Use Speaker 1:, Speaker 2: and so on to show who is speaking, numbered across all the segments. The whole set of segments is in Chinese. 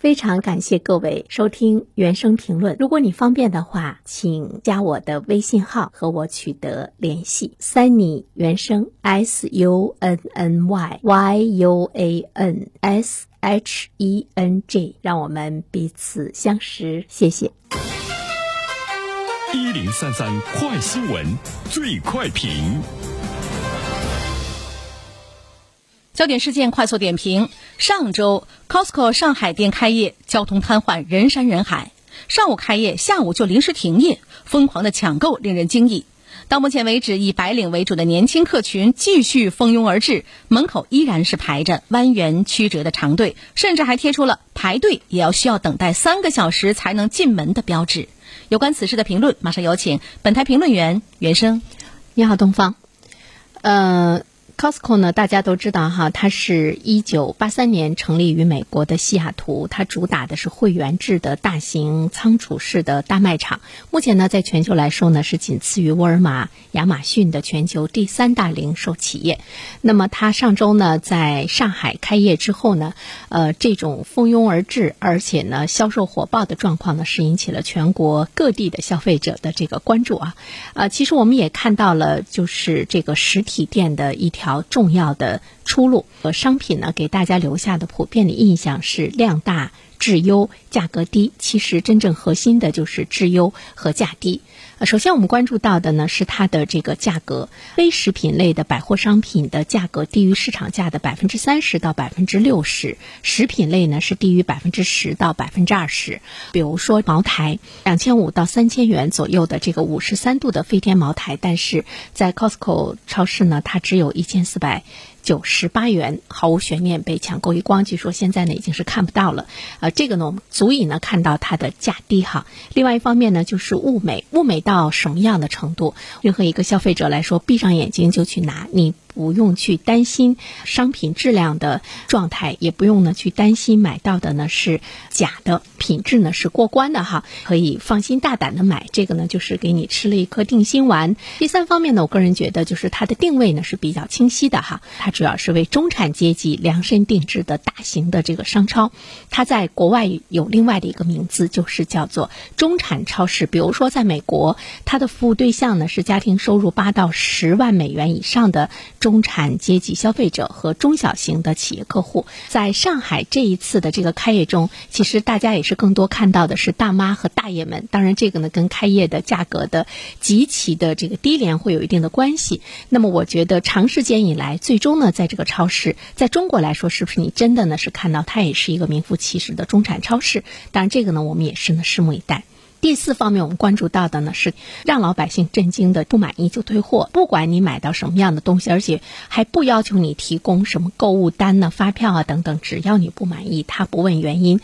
Speaker 1: 非常感谢各位收听原声评论。如果你方便的话，请加我的微信号和我取得联系。Sunny 原声 S U N N Y Y U A N S H E N G，让我们彼此相识。谢谢。
Speaker 2: 一零三三快新闻，最快评。
Speaker 3: 焦点事件快速点评：上周 Costco 上海店开业，交通瘫痪，人山人海。上午开业，下午就临时停业，疯狂的抢购令人惊异。到目前为止，以白领为主的年轻客群继续蜂拥而至，门口依然是排着蜿蜒曲折的长队，甚至还贴出了排队也要需要等待三个小时才能进门的标志。有关此事的评论，马上有请本台评论员袁生。
Speaker 1: 你好，东方。呃。Costco 呢，大家都知道哈，它是一九八三年成立于美国的西雅图，它主打的是会员制的大型仓储式的大卖场。目前呢，在全球来说呢，是仅次于沃尔玛、亚马逊的全球第三大零售企业。那么，它上周呢，在上海开业之后呢，呃，这种蜂拥而至，而且呢，销售火爆的状况呢，是引起了全国各地的消费者的这个关注啊。呃，其实我们也看到了，就是这个实体店的一条。重要的出路和商品呢，给大家留下的普遍的印象是量大质优、价格低。其实真正核心的就是质优和价低。首先，我们关注到的呢是它的这个价格，非食品类的百货商品的价格低于市场价的百分之三十到百分之六十，食品类呢是低于百分之十到百分之二十。比如说茅台，两千五到三千元左右的这个五十三度的飞天茅台，但是在 Costco 超市呢，它只有一千四百。九十八元，毫无悬念被抢购一光。据说现在呢已经是看不到了，呃，这个呢我们足以呢看到它的价低哈。另外一方面呢就是物美，物美到什么样的程度？任何一个消费者来说，闭上眼睛就去拿你。不用去担心商品质量的状态，也不用呢去担心买到的呢是假的，品质呢是过关的哈，可以放心大胆的买。这个呢就是给你吃了一颗定心丸。第三方面呢，我个人觉得就是它的定位呢是比较清晰的哈，它主要是为中产阶级量身定制的大型的这个商超。它在国外有另外的一个名字，就是叫做中产超市。比如说在美国，它的服务对象呢是家庭收入八到十万美元以上的。中产阶级消费者和中小型的企业客户，在上海这一次的这个开业中，其实大家也是更多看到的是大妈和大爷们。当然，这个呢跟开业的价格的极其的这个低廉会有一定的关系。那么，我觉得长时间以来，最终呢，在这个超市，在中国来说，是不是你真的呢是看到它也是一个名副其实的中产超市？当然，这个呢，我们也是呢拭目以待。第四方面，我们关注到的呢是让老百姓震惊的，不满意就退货，不管你买到什么样的东西，而且还不要求你提供什么购物单呢、发票啊等等，只要你不满意，他不问原因。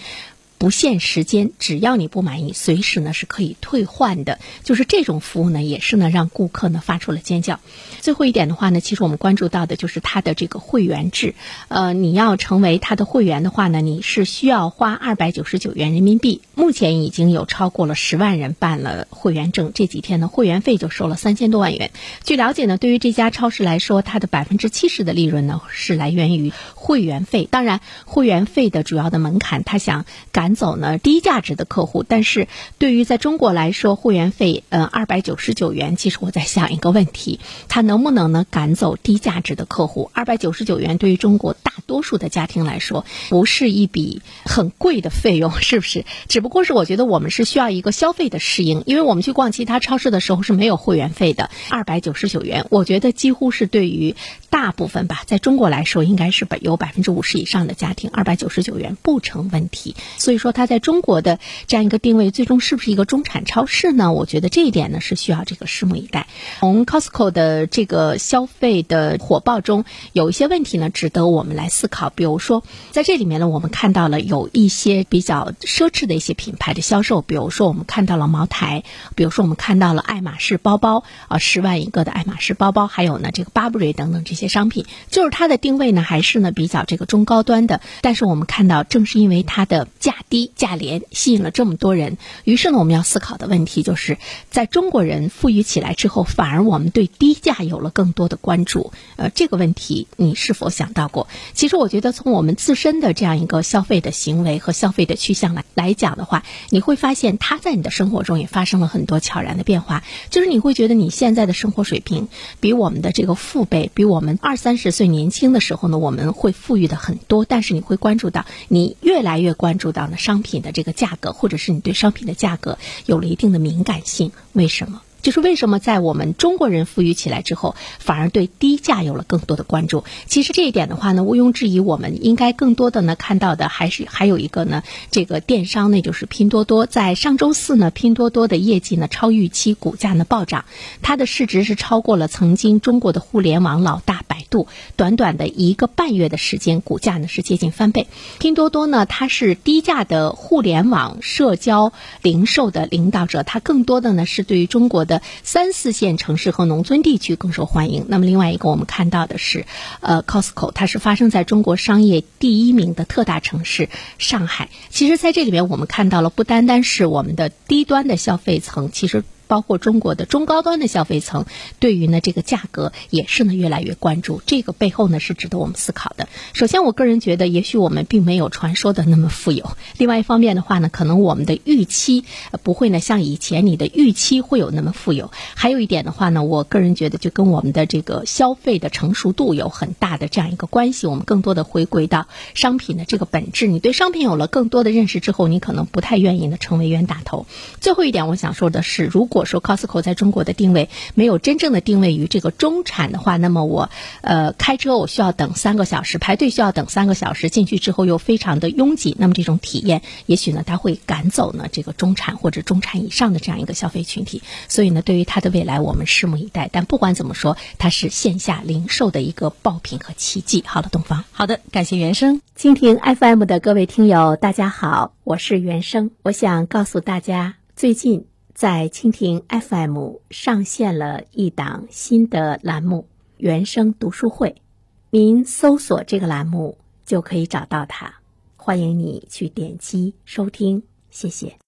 Speaker 1: 不限时间，只要你不满意，随时呢是可以退换的。就是这种服务呢，也是呢让顾客呢发出了尖叫。最后一点的话呢，其实我们关注到的就是它的这个会员制。呃，你要成为它的会员的话呢，你是需要花二百九十九元人民币。目前已经有超过了十万人办了会员证，这几天呢会员费就收了三千多万元。据了解呢，对于这家超市来说，它的百分之七十的利润呢是来源于会员费。当然，会员费的主要的门槛，他想改。赶走呢低价值的客户，但是对于在中国来说，会员费呃二百九十九元，其实我在想一个问题，它能不能呢赶走低价值的客户？二百九十九元对于中国大多数的家庭来说，不是一笔很贵的费用，是不是？只不过是我觉得我们是需要一个消费的适应，因为我们去逛其他超市的时候是没有会员费的，二百九十九元，我觉得几乎是对于大部分吧，在中国来说，应该是百有百分之五十以上的家庭，二百九十九元不成问题，所以。说它在中国的这样一个定位，最终是不是一个中产超市呢？我觉得这一点呢是需要这个拭目以待。从 Costco 的这个消费的火爆中，有一些问题呢值得我们来思考。比如说，在这里面呢，我们看到了有一些比较奢侈的一些品牌的销售，比如说我们看到了茅台，比如说我们看到了爱马仕包包啊，十万一个的爱马仕包包，还有呢这个 Burberry 等等这些商品，就是它的定位呢还是呢比较这个中高端的。但是我们看到，正是因为它的价。低价廉吸引了这么多人。于是呢，我们要思考的问题就是，在中国人富裕起来之后，反而我们对低价有了更多的关注。呃，这个问题你是否想到过？其实我觉得，从我们自身的这样一个消费的行为和消费的趋向来来讲的话，你会发现它在你的生活中也发生了很多悄然的变化。就是你会觉得你现在的生活水平比我们的这个父辈，比我们二三十岁年轻的时候呢，我们会富裕的很多。但是你会关注到，你越来越关注到呢商品的这个价格，或者是你对商品的价格有了一定的敏感性。为什么？就是为什么在我们中国人富裕起来之后，反而对低价有了更多的关注？其实这一点的话呢，毋庸置疑，我们应该更多的呢看到的还是还有一个呢，这个电商呢就是拼多多。在上周四呢，拼多多的业绩呢超预期，股价呢暴涨，它的市值是超过了曾经中国的互联网老大百度。短短的一个半月的时间，股价呢是接近翻倍。拼多多呢，它是低价的互联网社交零售的领导者，它更多的呢是对于中国的。三四线城市和农村地区更受欢迎。那么另外一个我们看到的是，呃，Costco 它是发生在中国商业第一名的特大城市上海。其实，在这里面我们看到了，不单单是我们的低端的消费层，其实。包括中国的中高端的消费层，对于呢这个价格也是呢越来越关注。这个背后呢是值得我们思考的。首先，我个人觉得，也许我们并没有传说的那么富有。另外一方面的话呢，可能我们的预期不会呢像以前你的预期会有那么富有。还有一点的话呢，我个人觉得就跟我们的这个消费的成熟度有很大的这样一个关系。我们更多的回归到商品的这个本质。你对商品有了更多的认识之后，你可能不太愿意呢成为冤大头。最后一点，我想说的是，如果如果说 Costco 在中国的定位没有真正的定位于这个中产的话，那么我呃开车我需要等三个小时，排队需要等三个小时，进去之后又非常的拥挤，那么这种体验也许呢它会赶走呢这个中产或者中产以上的这样一个消费群体。所以呢，对于它的未来我们拭目以待。但不管怎么说，它是线下零售的一个爆品和奇迹。好了，东方，
Speaker 3: 好的，感谢原生
Speaker 1: 蜻蜓 FM 的各位听友，大家好，我是原生，我想告诉大家，最近。在蜻蜓 FM 上线了一档新的栏目——原声读书会，您搜索这个栏目就可以找到它。欢迎你去点击收听，谢谢。